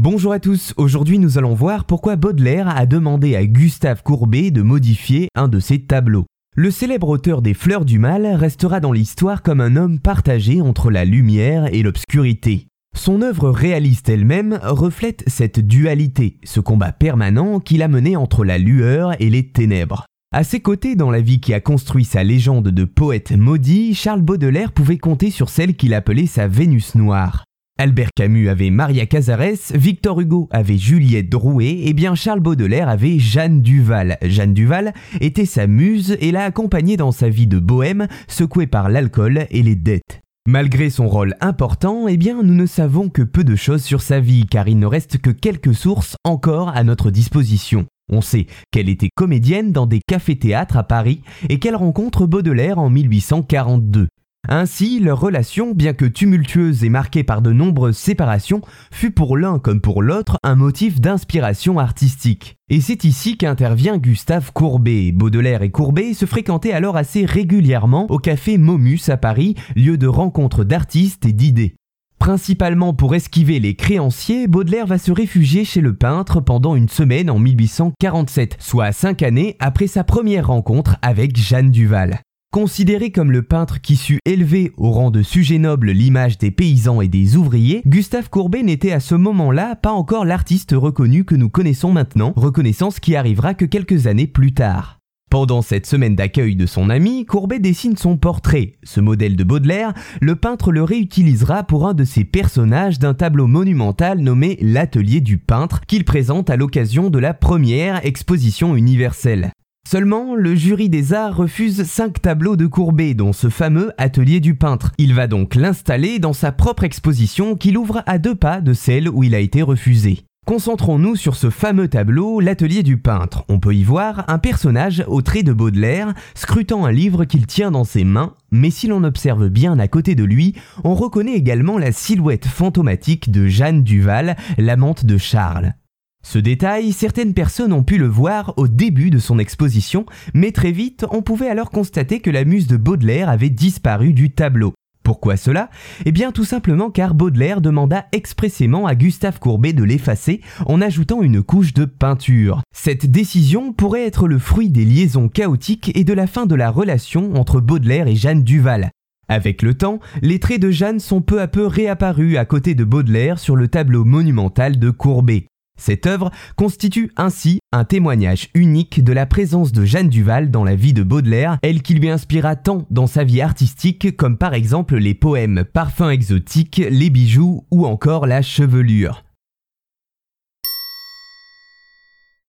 Bonjour à tous, aujourd'hui nous allons voir pourquoi Baudelaire a demandé à Gustave Courbet de modifier un de ses tableaux. Le célèbre auteur des Fleurs du Mal restera dans l'histoire comme un homme partagé entre la lumière et l'obscurité. Son œuvre réaliste elle-même reflète cette dualité, ce combat permanent qu'il a mené entre la lueur et les ténèbres. À ses côtés, dans la vie qui a construit sa légende de poète maudit, Charles Baudelaire pouvait compter sur celle qu'il appelait sa Vénus noire. Albert Camus avait Maria Cazares, Victor Hugo avait Juliette Drouet, et bien Charles Baudelaire avait Jeanne Duval. Jeanne Duval était sa muse et l'a accompagnée dans sa vie de bohème, secouée par l'alcool et les dettes. Malgré son rôle important, eh bien, nous ne savons que peu de choses sur sa vie, car il ne reste que quelques sources encore à notre disposition. On sait qu'elle était comédienne dans des cafés-théâtres à Paris et qu'elle rencontre Baudelaire en 1842. Ainsi, leur relation, bien que tumultueuse et marquée par de nombreuses séparations, fut pour l'un comme pour l'autre un motif d'inspiration artistique. Et c'est ici qu'intervient Gustave Courbet. Baudelaire et Courbet se fréquentaient alors assez régulièrement au café Momus à Paris, lieu de rencontre d'artistes et d'idées. Principalement pour esquiver les créanciers, Baudelaire va se réfugier chez le peintre pendant une semaine en 1847, soit cinq années après sa première rencontre avec Jeanne Duval. Considéré comme le peintre qui sut élever au rang de sujet noble l'image des paysans et des ouvriers, Gustave Courbet n'était à ce moment-là pas encore l'artiste reconnu que nous connaissons maintenant, reconnaissance qui arrivera que quelques années plus tard. Pendant cette semaine d'accueil de son ami, Courbet dessine son portrait. Ce modèle de Baudelaire, le peintre le réutilisera pour un de ses personnages d'un tableau monumental nommé L'atelier du peintre qu'il présente à l'occasion de la première exposition universelle. Seulement, le jury des arts refuse cinq tableaux de Courbet, dont ce fameux atelier du peintre. Il va donc l'installer dans sa propre exposition qu'il ouvre à deux pas de celle où il a été refusé. Concentrons-nous sur ce fameux tableau, l'atelier du peintre. On peut y voir un personnage au trait de Baudelaire, scrutant un livre qu'il tient dans ses mains, mais si l'on observe bien à côté de lui, on reconnaît également la silhouette fantomatique de Jeanne Duval, l'amante de Charles. Ce détail, certaines personnes ont pu le voir au début de son exposition, mais très vite, on pouvait alors constater que la muse de Baudelaire avait disparu du tableau. Pourquoi cela? Eh bien tout simplement car Baudelaire demanda expressément à Gustave Courbet de l'effacer en ajoutant une couche de peinture. Cette décision pourrait être le fruit des liaisons chaotiques et de la fin de la relation entre Baudelaire et Jeanne Duval. Avec le temps, les traits de Jeanne sont peu à peu réapparus à côté de Baudelaire sur le tableau monumental de Courbet. Cette œuvre constitue ainsi un témoignage unique de la présence de Jeanne Duval dans la vie de Baudelaire, elle qui lui inspira tant dans sa vie artistique comme par exemple les poèmes Parfums exotiques, Les bijoux ou encore La chevelure.